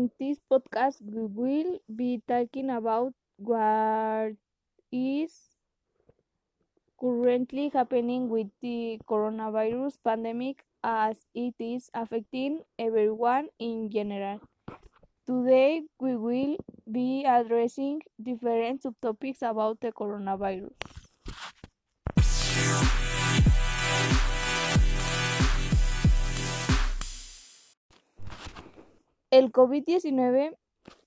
In this podcast, we will be talking about what is currently happening with the coronavirus pandemic as it is affecting everyone in general. Today, we will be addressing different subtopics about the coronavirus. El COVID-19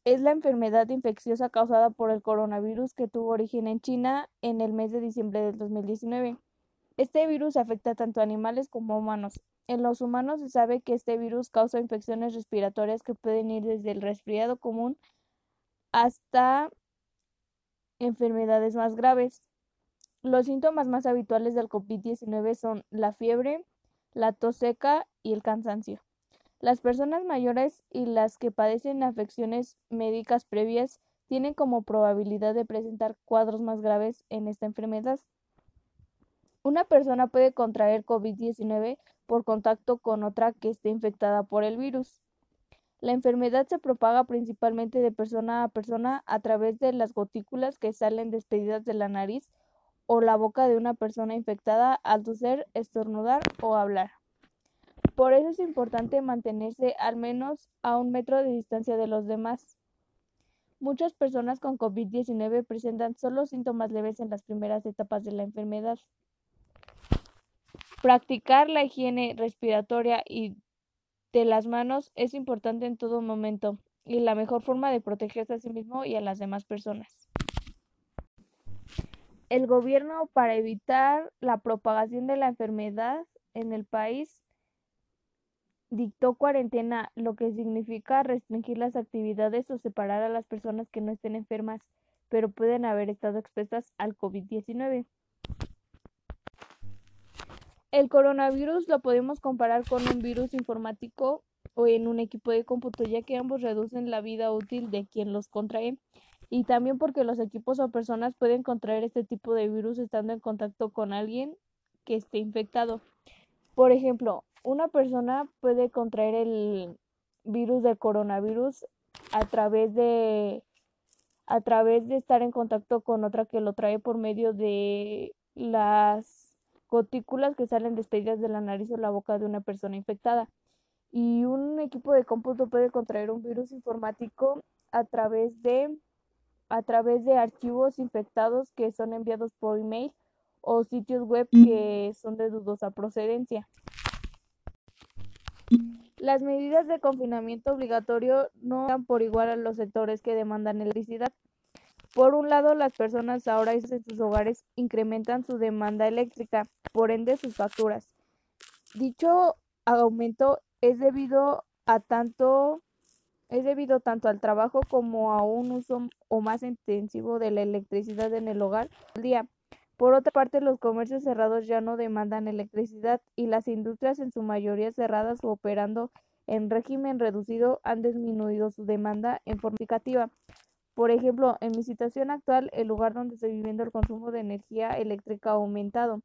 es la enfermedad infecciosa causada por el coronavirus que tuvo origen en China en el mes de diciembre del 2019. Este virus afecta tanto a animales como a humanos. En los humanos se sabe que este virus causa infecciones respiratorias que pueden ir desde el resfriado común hasta enfermedades más graves. Los síntomas más habituales del COVID-19 son la fiebre, la tos seca y el cansancio. Las personas mayores y las que padecen afecciones médicas previas tienen como probabilidad de presentar cuadros más graves en esta enfermedad. Una persona puede contraer COVID-19 por contacto con otra que esté infectada por el virus. La enfermedad se propaga principalmente de persona a persona a través de las gotículas que salen despedidas de la nariz o la boca de una persona infectada al toser, estornudar o hablar. Por eso es importante mantenerse al menos a un metro de distancia de los demás. Muchas personas con COVID-19 presentan solo síntomas leves en las primeras etapas de la enfermedad. Practicar la higiene respiratoria y de las manos es importante en todo momento y la mejor forma de protegerse a sí mismo y a las demás personas. El gobierno, para evitar la propagación de la enfermedad en el país, dictó cuarentena, lo que significa restringir las actividades o separar a las personas que no estén enfermas, pero pueden haber estado expuestas al COVID-19. El coronavirus lo podemos comparar con un virus informático o en un equipo de cómputo, ya que ambos reducen la vida útil de quien los contrae y también porque los equipos o personas pueden contraer este tipo de virus estando en contacto con alguien que esté infectado. Por ejemplo, una persona puede contraer el virus del coronavirus a través de a través de estar en contacto con otra que lo trae por medio de las gotículas que salen despedidas de la nariz o la boca de una persona infectada. Y un equipo de cómputo puede contraer un virus informático a través de a través de archivos infectados que son enviados por email o sitios web que son de dudosa procedencia. Las medidas de confinamiento obligatorio no dan por igual a los sectores que demandan electricidad. Por un lado, las personas ahora en sus hogares incrementan su demanda eléctrica, por ende sus facturas. Dicho aumento es debido a tanto es debido tanto al trabajo como a un uso o más intensivo de la electricidad en el hogar al día. Por otra parte, los comercios cerrados ya no demandan electricidad y las industrias en su mayoría cerradas o operando en régimen reducido han disminuido su demanda en forma significativa. Por ejemplo, en mi situación actual, el lugar donde estoy viviendo el consumo de energía eléctrica ha aumentado,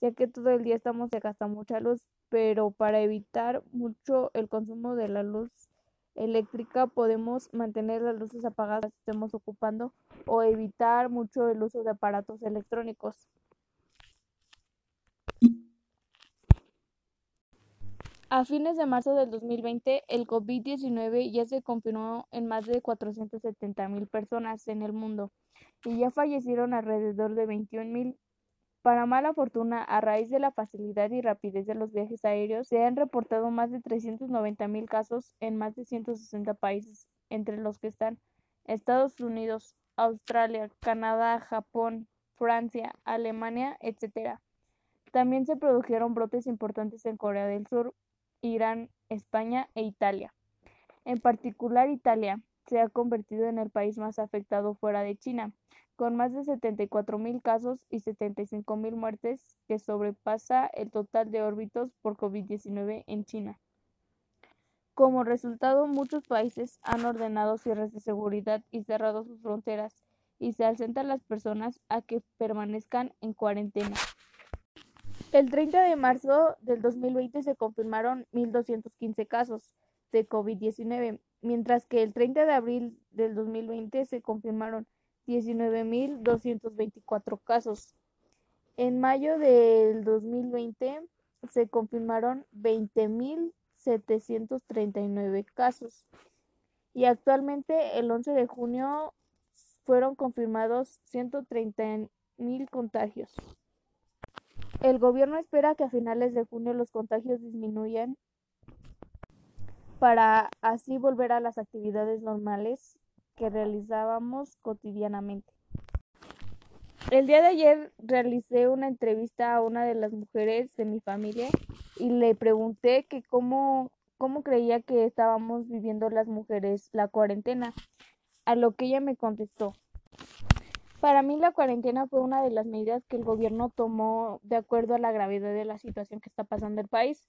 ya que todo el día estamos se gasta mucha luz, pero para evitar mucho el consumo de la luz eléctrica podemos mantener las luces apagadas que estemos ocupando o evitar mucho el uso de aparatos electrónicos. A fines de marzo del 2020, el COVID-19 ya se confirmó en más de 470 mil personas en el mundo y ya fallecieron alrededor de 21 mil. Para mala fortuna, a raíz de la facilidad y rapidez de los viajes aéreos, se han reportado más de 390 mil casos en más de 160 países, entre los que están Estados Unidos, Australia, Canadá, Japón, Francia, Alemania, etc. También se produjeron brotes importantes en Corea del Sur, Irán, España e Italia. En particular, Italia se ha convertido en el país más afectado fuera de China, con más de 74 mil casos y 75 mil muertes, que sobrepasa el total de órbitos por COVID-19 en China. Como resultado, muchos países han ordenado cierres de seguridad y cerrado sus fronteras, y se asentan las personas a que permanezcan en cuarentena. El 30 de marzo del 2020 se confirmaron 1.215 casos, de COVID-19, mientras que el 30 de abril del 2020 se confirmaron 19.224 casos. En mayo del 2020 se confirmaron 20.739 casos y actualmente el 11 de junio fueron confirmados 130.000 contagios. El gobierno espera que a finales de junio los contagios disminuyan para así volver a las actividades normales que realizábamos cotidianamente. El día de ayer realicé una entrevista a una de las mujeres de mi familia y le pregunté cómo, cómo creía que estábamos viviendo las mujeres la cuarentena, a lo que ella me contestó. Para mí la cuarentena fue una de las medidas que el gobierno tomó de acuerdo a la gravedad de la situación que está pasando el país.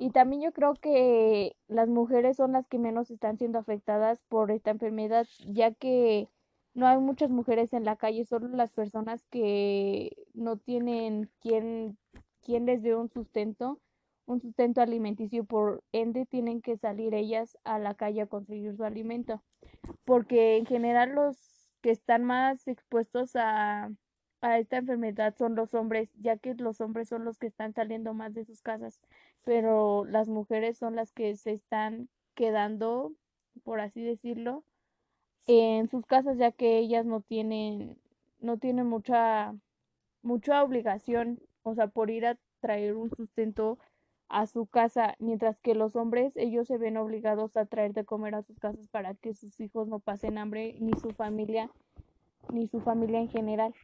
Y también yo creo que las mujeres son las que menos están siendo afectadas por esta enfermedad, ya que no hay muchas mujeres en la calle, solo las personas que no tienen quien, quien les dé un sustento, un sustento alimenticio, por ende tienen que salir ellas a la calle a conseguir su alimento, porque en general los que están más expuestos a, a esta enfermedad son los hombres, ya que los hombres son los que están saliendo más de sus casas, pero las mujeres son las que se están quedando, por así decirlo, en sus casas ya que ellas no tienen no tienen mucha mucha obligación, o sea, por ir a traer un sustento a su casa, mientras que los hombres ellos se ven obligados a traer de comer a sus casas para que sus hijos no pasen hambre ni su familia ni su familia en general.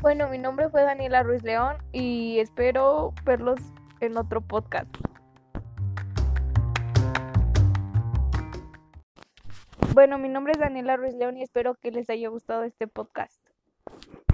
Bueno, mi nombre fue Daniela Ruiz León y espero verlos en otro podcast. Bueno, mi nombre es Daniela Ruiz León y espero que les haya gustado este podcast.